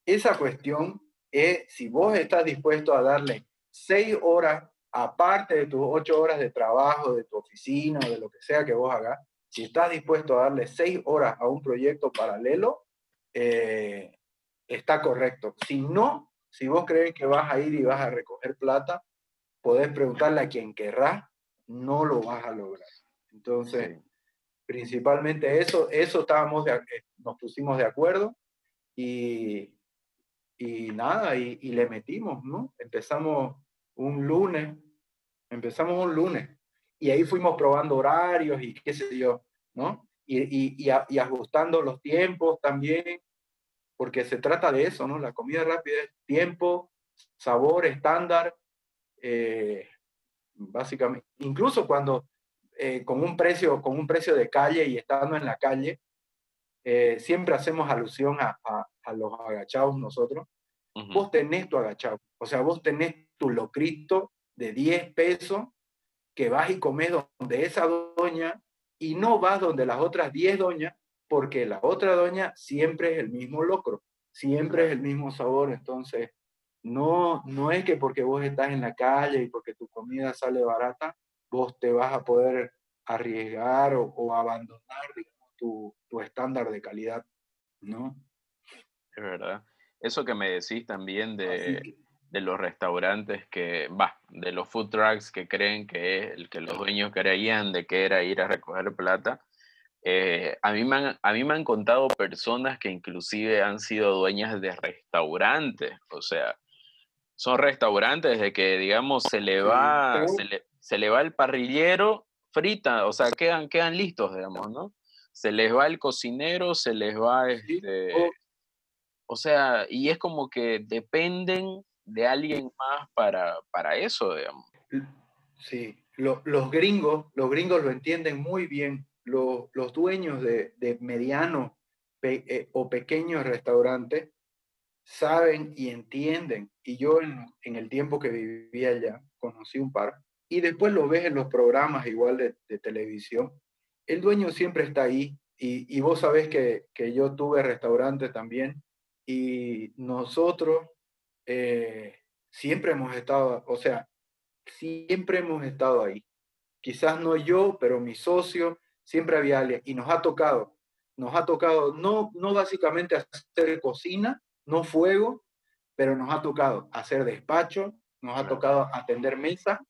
esa cuestión es si vos estás dispuesto a darle seis horas, aparte de tus ocho horas de trabajo, de tu oficina, de lo que sea que vos hagas, si estás dispuesto a darle seis horas a un proyecto paralelo, eh, está correcto. Si no, si vos crees que vas a ir y vas a recoger plata, podés preguntarle a quien querrás, no lo vas a lograr. Entonces, principalmente eso, eso estábamos eh, nos pusimos de acuerdo y, y nada, y, y, le metimos, ¿no? Empezamos un lunes, empezamos un lunes, y ahí fuimos probando horarios y qué sé yo, ¿no? Y, y, y ajustando los tiempos también, porque se trata de eso, ¿no? La comida rápida es tiempo, sabor, estándar, eh, básicamente, incluso cuando eh, con, un precio, con un precio de calle y estando en la calle, eh, siempre hacemos alusión a, a, los agachados nosotros. Vos tenés tu agachado, o sea, vos tenés tu locrito de 10 pesos que vas y comes donde esa doña y no vas donde las otras 10 doñas porque la otra doña siempre es el mismo locro, siempre es el mismo sabor, entonces no, no es que porque vos estás en la calle y porque tu comida sale barata, vos te vas a poder arriesgar o, abandonar tu, tu, estándar de calidad, ¿no? Es verdad. Eso que me decís también de, de los restaurantes que, va, de los food trucks que creen que el que los dueños creían de que era ir a recoger plata. Eh, a, mí me han, a mí me han contado personas que inclusive han sido dueñas de restaurantes, o sea, son restaurantes de que, digamos, se le va, se, le, va el parrillero frita, o sea, quedan, quedan listos, digamos, ¿no? Se les va el cocinero, se les va este, o sea, y es como que dependen de alguien más para, para eso, digamos. Sí, los gringos, los gringos lo entienden muy bien. Los, los dueños de, de medianos eh, o pequeños restaurantes saben y entienden. Y yo en, el tiempo que vivía allá, conocí un par, y después lo ves en los programas igual de, televisión, el dueño siempre está ahí. Y, vos sabés que, yo tuve restaurante también y nosotros eh, siempre hemos estado, o sea, siempre hemos estado ahí. Quizás no yo, pero mi socio, siempre había alguien y nos ha tocado, nos ha tocado no, no básicamente hacer cocina, no fuego, pero nos ha tocado hacer despacho, nos ha tocado atender mesa,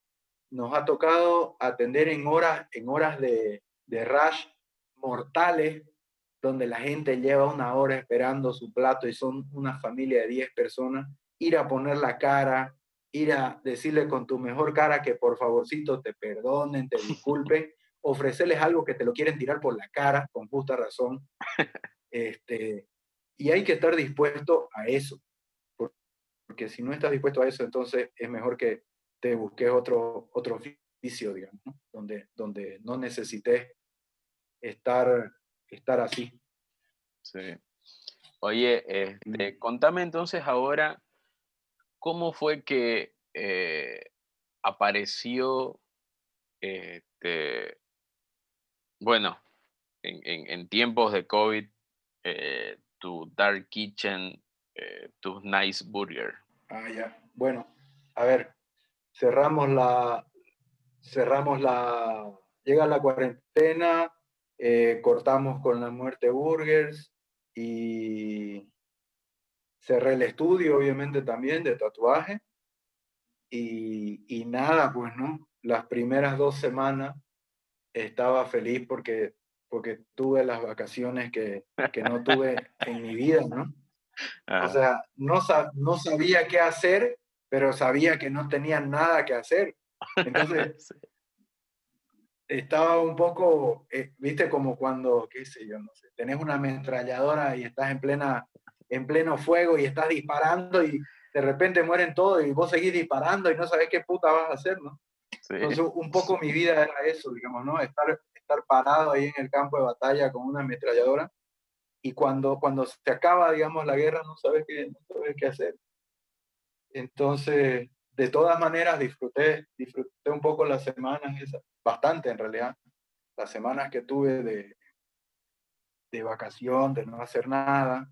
nos ha tocado atender en horas, en horas de, de rush mortales, donde la gente lleva una hora esperando su plato y son una familia de 10 personas, ir a poner la cara, ir a decirle con tu mejor cara que por favorcito te perdonen, te disculpen, ofrecerles algo que te lo quieren tirar por la cara, con justa razón. Este, y hay que estar dispuesto a eso, porque si no estás dispuesto a eso, entonces es mejor que te busques otro, otro oficio, digamos, donde, donde no necesites estar, estar así. Sí. Oye, este, contame entonces ahora cómo fue que eh, apareció, este, bueno, en, tiempos de COVID, eh, tu Dark Kitchen, eh, tu Nice Burger? Ah, ya. Bueno, a ver, cerramos la, cerramos la, llega la cuarentena, eh, cortamos con la muerte burgers y, cerré el estudio, obviamente también, de tatuaje. Y, y nada, pues, ¿no? Las primeras dos semanas estaba feliz porque, porque tuve las vacaciones que, que no tuve en mi vida, ¿no? O sea, no, no sabía qué hacer, pero sabía que no tenía nada que hacer. Entonces, estaba un poco, eh, viste, como cuando, qué sé yo, no sé, tenés una ametralladora y estás en, plena, en pleno fuego y estás disparando y de repente mueren todos y vos seguís disparando y no sabés qué puta vas a hacer, ¿no? Entonces, un poco mi vida era eso, digamos, ¿no? Estar, estar parado ahí en el campo de batalla con una ametralladora y cuando, cuando se acaba, digamos, la guerra, no sabes qué, no sabes qué hacer. Entonces, de todas maneras, disfruté, disfruté un poco las semanas, esas, bastante en realidad, las semanas que tuve de, de vacación, de no hacer nada,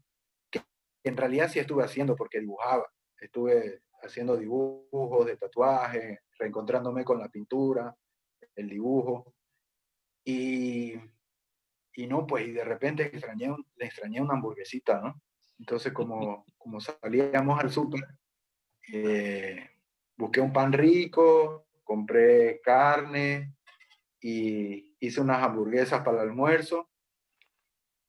en realidad sí estuve haciendo porque dibujaba. Estuve haciendo dibujos de tatuaje, reencontrándome con la pintura, el dibujo. Y, y no, pues, y de repente extrañé, le extrañé una hamburguesita, ¿no? Entonces, como, como salíamos al súper, eh, busqué un pan rico, compré carne y hice unas hamburguesas para el almuerzo.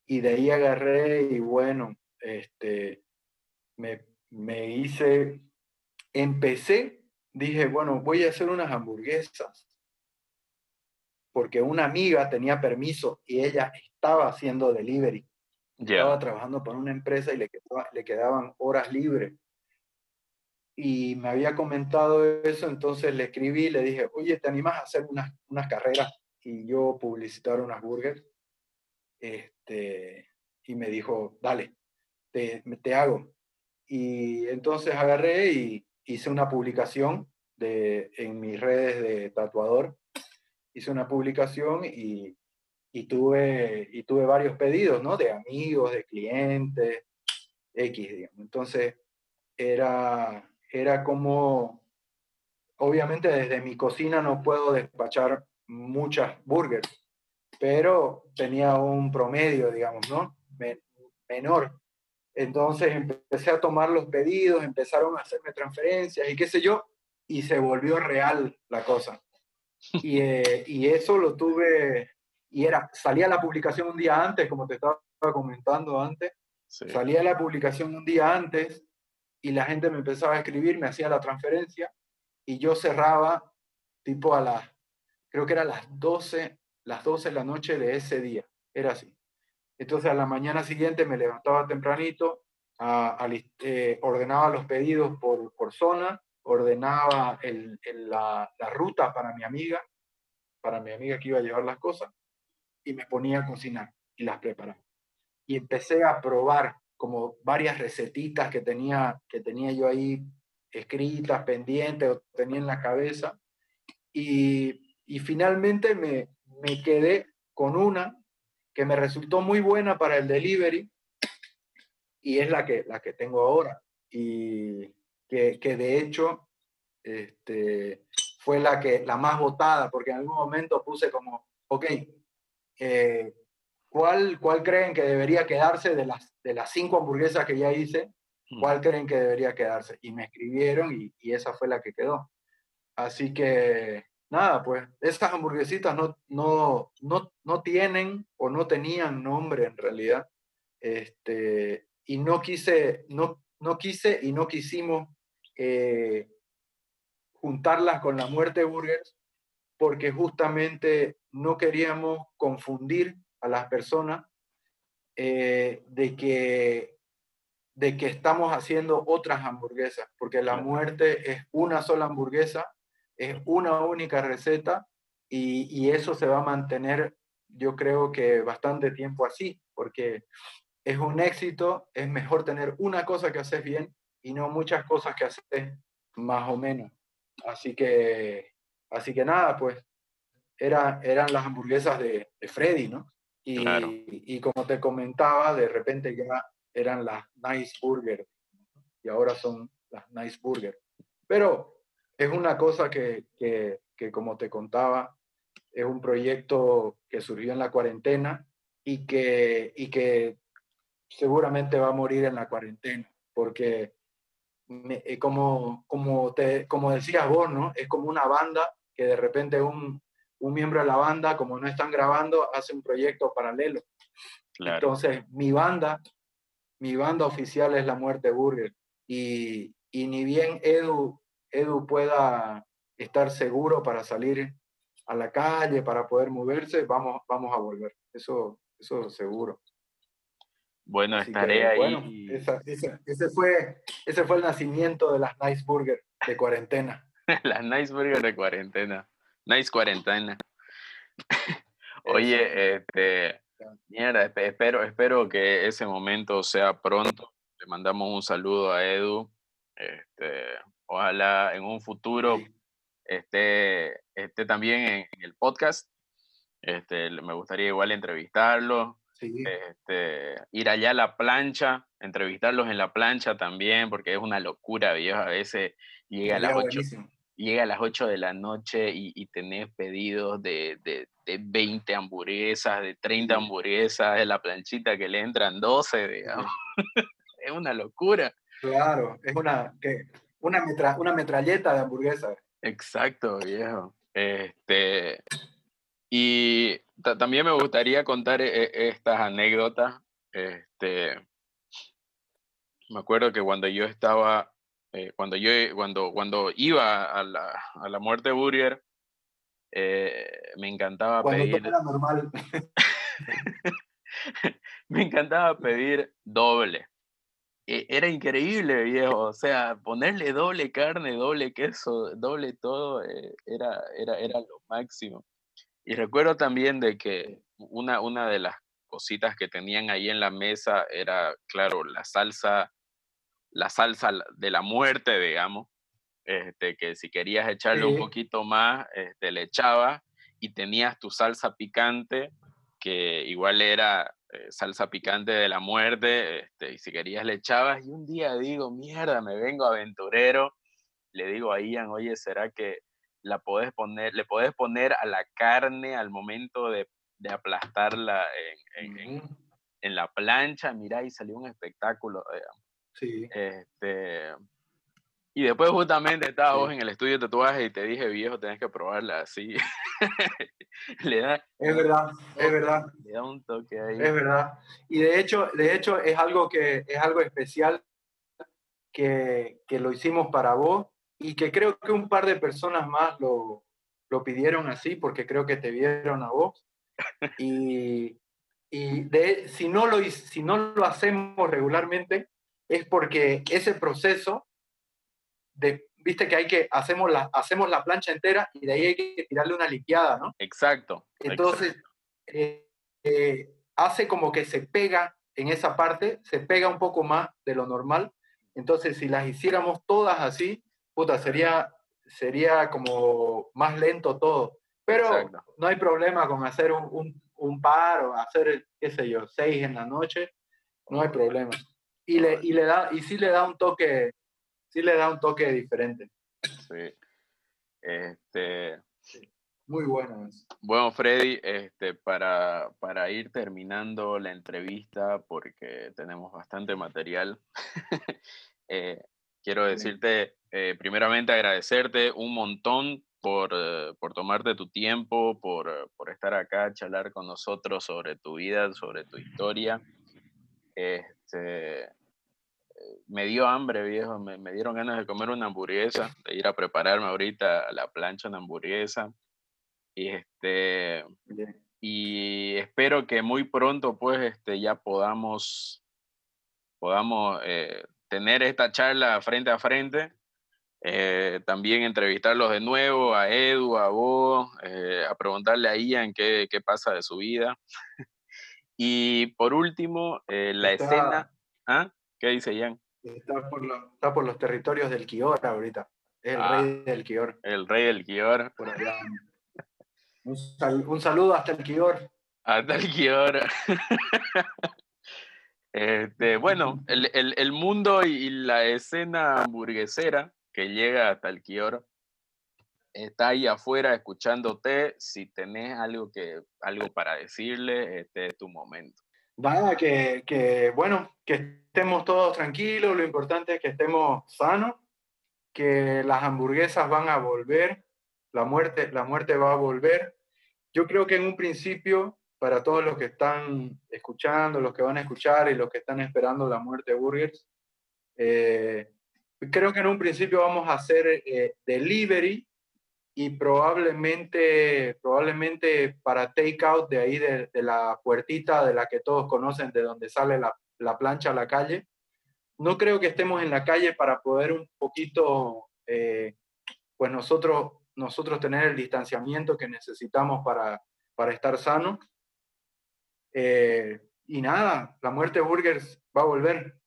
Y de ahí agarré y bueno, este, me, me hice, empecé, dije, bueno, voy a hacer unas hamburguesas porque una amiga tenía permiso y ella estaba haciendo delivery. Estaba trabajando para una empresa y le, le quedaban horas libres. Y me había comentado eso, entonces le escribí y le dije, oye, ¿te animas a hacer unas, unas carreras y yo publicitar unas burgers? Este, y me dijo, dale, te, te hago. Y entonces agarré y hice una publicación de, en mis redes de tatuador. Hice una publicación y, y, tuve, y tuve varios pedidos, ¿no? De amigos, de clientes, X, digamos. Entonces, era, era como, obviamente desde mi cocina no puedo despachar muchas burgers, pero tenía un promedio, digamos, ¿no? menor. Entonces empecé a tomar los pedidos, empezaron a hacerme transferencias y qué sé yo, y se volvió real la cosa. Y, eh, y eso lo tuve, y era, salía la publicación un día antes, como te estaba comentando antes, salía la publicación un día antes y la gente me empezaba a escribir, me hacía la transferencia y yo cerraba tipo a las, creo que era las 12, las 12 de la noche de ese día, era así. Entonces a la mañana siguiente me levantaba tempranito, eh, ordenaba los pedidos por, por zona, ordenaba la, la ruta para mi amiga, para mi amiga que iba a llevar las cosas, y me ponía a cocinar y las preparaba. Y empecé a probar como varias recetitas que tenía, que tenía yo ahí escritas, pendientes o tenía en la cabeza. Y, y finalmente me, me quedé con una que me resultó muy buena para el delivery y es la que, la que tengo ahora. Y que, que de hecho este, fue la, que, la más votada, porque en algún momento puse como, ok, eh, ¿cuál, ¿cuál creen que debería quedarse de las de las cinco hamburguesas que ya hice, mm. ¿cuál creen que debería quedarse? Y me escribieron y, y, esa fue la que quedó. Así que, nada, pues esas hamburguesitas no, no, no, no tienen o no tenían nombre en realidad. Este, y no quise, no, no quise y no quisimos eh, juntarlas con la muerte burgers porque justamente no queríamos confundir a las personas eh, de, que, de que estamos haciendo otras hamburguesas, porque la muerte es una sola hamburguesa, es una única receta y, y eso se va a mantener, yo creo que bastante tiempo así, porque es un éxito, es mejor tener una cosa que haces bien y no muchas cosas que haces más o menos. Así que, así que nada, pues era, eran las hamburguesas de, de Freddy, ¿no? Y, como te comentaba, de repente ya eran las Nice Burger y ahora son las Nice Burger. Pero es una cosa que, que, que, como te contaba, es un proyecto que surgió en la cuarentena y que, y que seguramente va a morir en la cuarentena, porque eh, como, como, te, como decías vos, ¿no? Es como una banda que de repente un, un miembro de la banda, como no están grabando, hace un proyecto paralelo. Entonces, mi banda, mi banda oficial es La Muerte Burger. Y, y ni bien Edu, Edu pueda estar seguro para salir a la calle, para poder moverse, vamos, vamos a volver. Eso, eso seguro. Bueno, estaré ahí. ese, fue, ese fue el nacimiento de las Nice Burger de cuarentena. las Nice Burger de cuarentena. Nice cuarentena. Oye, este, mierda, espero, espero que ese momento sea pronto. Le mandamos un saludo a Edu. Este, ojalá en un futuro esté, esté también en, el podcast. Este, me gustaría igual entrevistarlo. Este, ir allá a la plancha, entrevistarlos en la plancha también, porque es una locura, viejo. A veces llega a las 8, llega a las 8 de la noche y, y tenés pedidos de, de, de, 20 hamburguesas, de 30 hamburguesas, de la planchita que le entran 12, digamos. es una locura. Claro, es una, que, una, una metralleta de hamburguesas. Exacto, viejo. Este, y también me gustaría contar e, estas anécdotas. Este, me acuerdo que cuando yo estaba, eh, cuando yo cuando, cuando iba a la, a la muerte Burger, eh, me encantaba pedir. normal. me encantaba pedir doble. E, era increíble, viejo. O sea, ponerle doble carne, doble queso, doble todo, eh, era, era, era lo máximo. Y recuerdo también de que una, una de las cositas que tenían ahí en la mesa era, claro, la salsa, la salsa de la muerte, digamos, este, que si querías echarle un poquito más, este, le echabas y tenías tu salsa picante, que igual era eh, salsa picante de la muerte, este, y si querías le echabas, y un día digo, mierda, me vengo aventurero, le digo a Ian, oye, ¿será que la podés poner, le podés poner a la carne al momento de, de aplastarla en, en, en, la plancha, mira, y salió un espectáculo, Sí. Este, y después justamente estaba vos en el estudio de tatuaje y te dije, viejo, tenés que probarla así. le da, es verdad, es verdad. Le da un toque ahí. Es verdad. Y de hecho, de hecho es algo que es algo especial que, que lo hicimos para vos y que creo que un par de personas más lo, lo pidieron así porque creo que te vieron a vos. Y, y de, si, no lo, si no lo hacemos regularmente es porque ese proceso de, viste que hay que, hacemos la, hacemos la plancha entera y de ahí hay que tirarle una limpiada, ¿no? Exacto. Entonces, eh, eh, hace como que se pega en esa parte, se pega un poco más de lo normal. Entonces, si las hiciéramos todas así, puta, sería, sería como más lento todo. Pero no hay problema con hacer un, un, par o hacer, qué sé yo, seis en la noche, no hay problema. Y, le, y, le da, y sí le da un toque, sí le da un toque diferente. Sí. Este, Muy bueno. Bueno, Freddy, este, para, para ir terminando la entrevista, porque tenemos bastante material, eh, quiero decirte, eh, primeramente agradecerte un montón por, por tomarte tu tiempo, por, por, estar acá charlar con nosotros sobre tu vida, sobre tu historia. Este, me dio hambre, viejo, me, me, dieron ganas de comer una hamburguesa, de ir a prepararme ahorita a la plancha una hamburguesa. Y, este, y espero que muy pronto pues este, ya podamos, podamos tener esta charla frente a frente, eh, también entrevistarlos de nuevo, a Edu, a vos, eh, a preguntarle a Ian qué, qué pasa de su vida. y por último, eh, la escena... ¿Ah? ¿Qué dice Ian? Está por, está por, los territorios del Kior ahorita. El ah, rey del Kior. El rey del Kior. un, un, saludo hasta el Kior. Hasta el Kior. Este, bueno, el, el, el, mundo y la escena hamburguesera que llega hasta el Kior está ahí afuera escuchándote. Si tenés algo, que, algo para decirle, este es tu momento. Nada, que, que, bueno, que estemos todos tranquilos, lo importante es que estemos sanos, que las hamburguesas van a volver, la muerte, la muerte va a volver. Yo creo que en un principio, para todos los que están escuchando, los que van a escuchar y los que están esperando la muerte de Burgers, eh, creo que en un principio vamos a hacer eh, delivery y probablemente, probablemente para take out de ahí de, la puertita de la que todos conocen, de donde sale la, la, plancha a la calle. No creo que estemos en la calle para poder un poquito, eh, pues nosotros, nosotros tener el distanciamiento que necesitamos para, para estar sanos. Eh, y nada, la muerte de Burgers va a volver,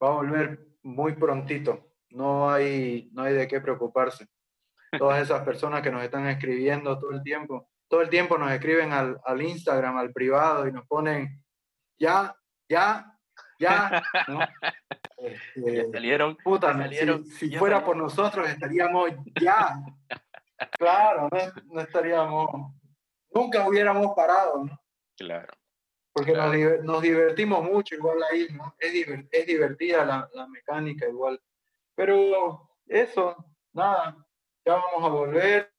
va a volver muy prontito. No hay, no hay de qué preocuparse todas esas personas que nos están escribiendo todo el tiempo. Todo el tiempo nos escriben al, al Instagram, al privado, y nos ponen, ya, ya, ya. ¿no? Este, salieron. Puta, salieron, si, fuera por nosotros estaríamos ya. Claro, no, estaríamos, nunca hubiéramos parado, ¿no? Claro. Porque Nos, nos, divertimos mucho igual ahí, ¿no? Es, es divertida la, la mecánica igual. Pero eso, nada, ya vamos a volver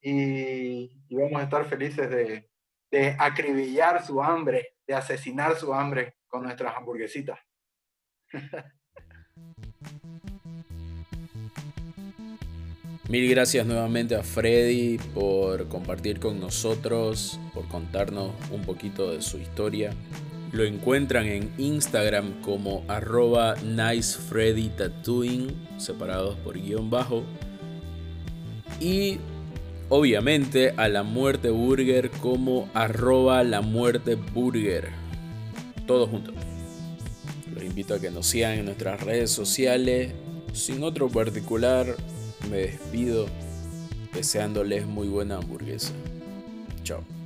y, vamos a estar felices de, de, acribillar su hambre, de asesinar su hambre con nuestras hamburguesitas. Mil gracias nuevamente a Freddy por compartir con nosotros, por contarnos un poquito de su historia. Lo encuentran en Instagram como arroba nicefreddytattooing, separados por guion bajo y obviamente a la muerte burger como arroba la muerte burger. Todo junto. Los invito a que nos sigan en nuestras redes sociales. Sin otro particular, me despido deseándoles muy buena hamburguesa. Chao.